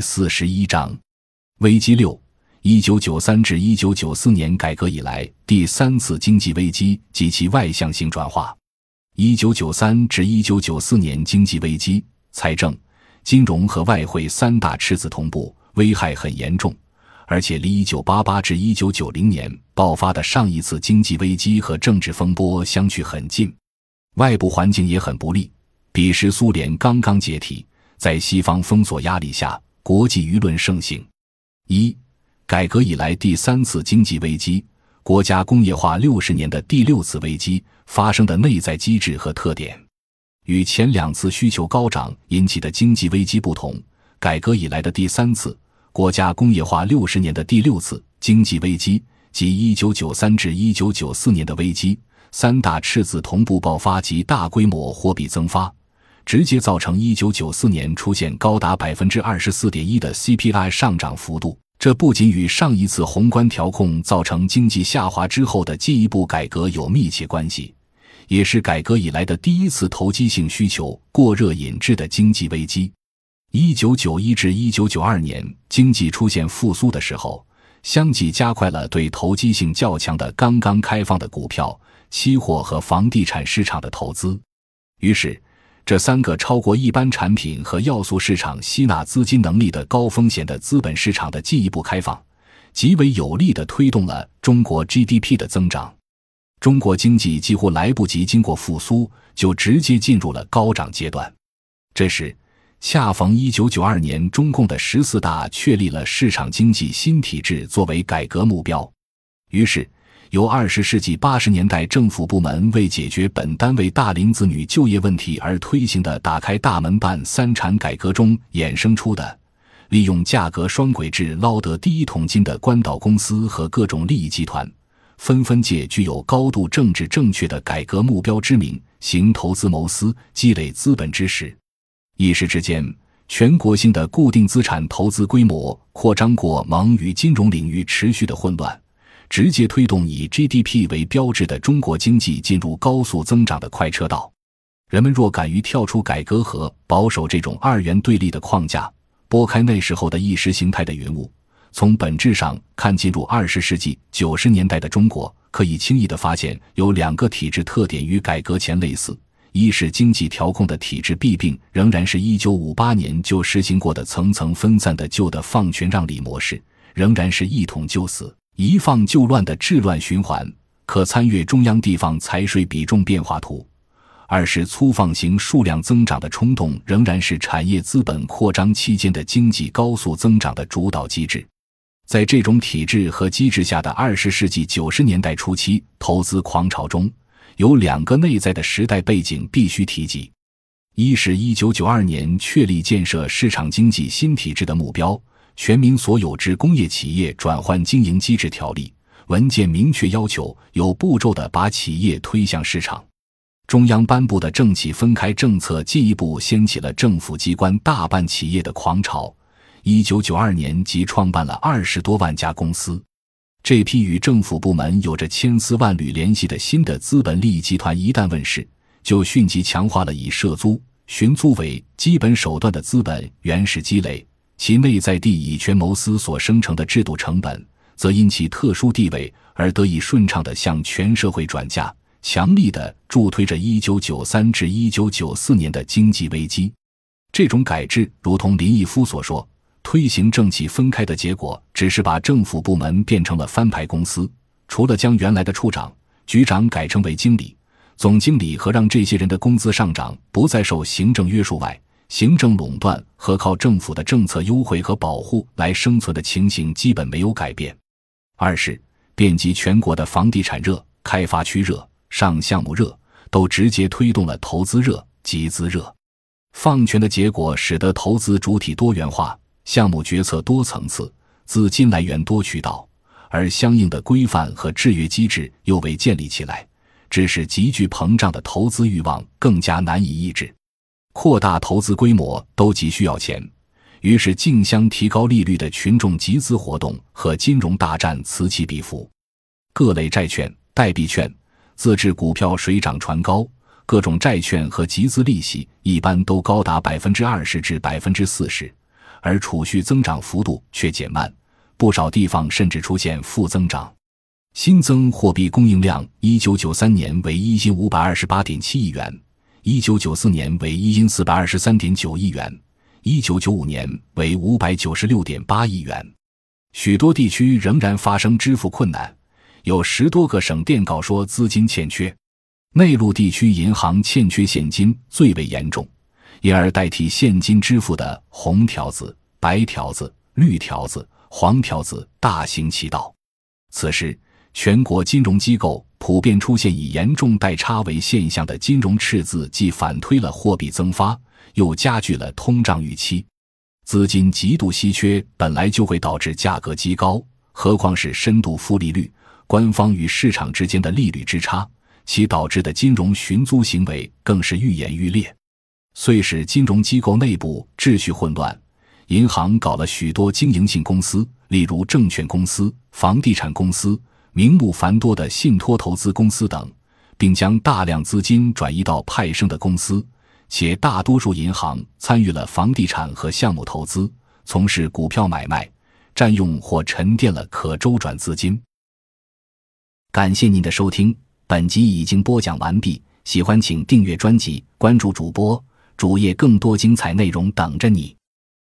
四十一章，危机六：一九九三至一九九四年改革以来第三次经济危机及其外向性转化。一九九三至一九九四年经济危机，财政、金融和外汇三大赤字同步，危害很严重，而且离一九八八至一九九零年爆发的上一次经济危机和政治风波相去很近。外部环境也很不利，彼时苏联刚刚解体。在西方封锁压力下，国际舆论盛行。一、改革以来第三次经济危机，国家工业化六十年的第六次危机发生的内在机制和特点，与前两次需求高涨引起的经济危机不同。改革以来的第三次国家工业化六十年的第六次经济危机，即一九九三至一九九四年的危机，三大赤字同步爆发及大规模货币增发。直接造成一九九四年出现高达百分之二十四点一的 CPI 上涨幅度。这不仅与上一次宏观调控造成经济下滑之后的进一步改革有密切关系，也是改革以来的第一次投机性需求过热引致的经济危机。一九九一至一九九二年经济出现复苏的时候，相继加快了对投机性较强的刚刚开放的股票、期货和房地产市场的投资，于是。这三个超过一般产品和要素市场吸纳资金能力的高风险的资本市场的进一步开放，极为有力地推动了中国 GDP 的增长。中国经济几乎来不及经过复苏，就直接进入了高涨阶段。这时，恰逢1992年中共的十四大确立了市场经济新体制作为改革目标，于是。由二十世纪八十年代政府部门为解决本单位大龄子女就业问题而推行的“打开大门办三产”改革中衍生出的，利用价格双轨制捞得第一桶金的关岛公司和各种利益集团，纷纷借具有高度政治正确的改革目标之名，行投资谋私、积累资本之实。一时之间，全国性的固定资产投资规模扩张过猛，与金融领域持续的混乱。直接推动以 GDP 为标志的中国经济进入高速增长的快车道。人们若敢于跳出改革和保守这种二元对立的框架，拨开那时候的意识形态的云雾，从本质上看，进入二十世纪九十年代的中国，可以轻易地发现有两个体制特点与改革前类似：一是经济调控的体制弊病仍然是一九五八年就实行过的层层分散的旧的放权让利模式，仍然是一统就死。一放就乱的治乱循环，可参阅中央地方财税比重变化图。二是粗放型数量增长的冲动，仍然是产业资本扩张期间的经济高速增长的主导机制。在这种体制和机制下的二十世纪九十年代初期投资狂潮中，有两个内在的时代背景必须提及：一是一九九二年确立建设市场经济新体制的目标。全民所有制工业企业转换经营机制条例文件明确要求，有步骤地把企业推向市场。中央颁布的政企分开政策，进一步掀起了政府机关大办企业的狂潮。一九九二年即创办了二十多万家公司。这批与政府部门有着千丝万缕联系的新的资本利益集团一旦问世，就迅即强化了以涉租、寻租为基本手段的资本原始积累。其内在地以权谋私所生成的制度成本，则因其特殊地位而得以顺畅地向全社会转嫁，强力地助推着一九九三至一九九四年的经济危机。这种改制，如同林毅夫所说，推行政企分开的结果，只是把政府部门变成了翻牌公司，除了将原来的处长、局长改成为经理、总经理和让这些人的工资上涨不再受行政约束外。行政垄断和靠政府的政策优惠和保护来生存的情形基本没有改变。二是遍及全国的房地产热、开发区热、上项目热，都直接推动了投资热、集资热。放权的结果使得投资主体多元化，项目决策多层次，资金来源多渠道，而相应的规范和制约机制又未建立起来，致使急剧膨胀的投资欲望更加难以抑制。扩大投资规模都急需要钱，于是竞相提高利率的群众集资活动和金融大战此起彼伏。各类债券、代币券、自制股票水涨船高，各种债券和集资利息一般都高达百分之二十至百分之四十，而储蓄增长幅度却减慢，不少地方甚至出现负增长。新增货币供应量，一九九三年为一千五百二十八点七亿元，一九九四年为一因四百二十三点九亿元，一九九五年为五百九十六点八亿元。许多地区仍然发生支付困难，有十多个省电告说资金欠缺。内陆地区银行欠缺现金最为严重，因而代替现金支付的红条子、白条子、绿条子、黄条子大行其道。此时。全国金融机构普遍出现以严重代差为现象的金融赤字，既反推了货币增发，又加剧了通胀预期。资金极度稀缺本来就会导致价格极高，何况是深度负利率，官方与市场之间的利率之差，其导致的金融寻租行为更是愈演愈烈，遂使金融机构内部秩序混乱。银行搞了许多经营性公司，例如证券公司、房地产公司。名目繁多的信托投资公司等，并将大量资金转移到派生的公司，且大多数银行参与了房地产和项目投资，从事股票买卖，占用或沉淀了可周转资金。感谢您的收听，本集已经播讲完毕。喜欢请订阅专辑，关注主播主页，更多精彩内容等着你。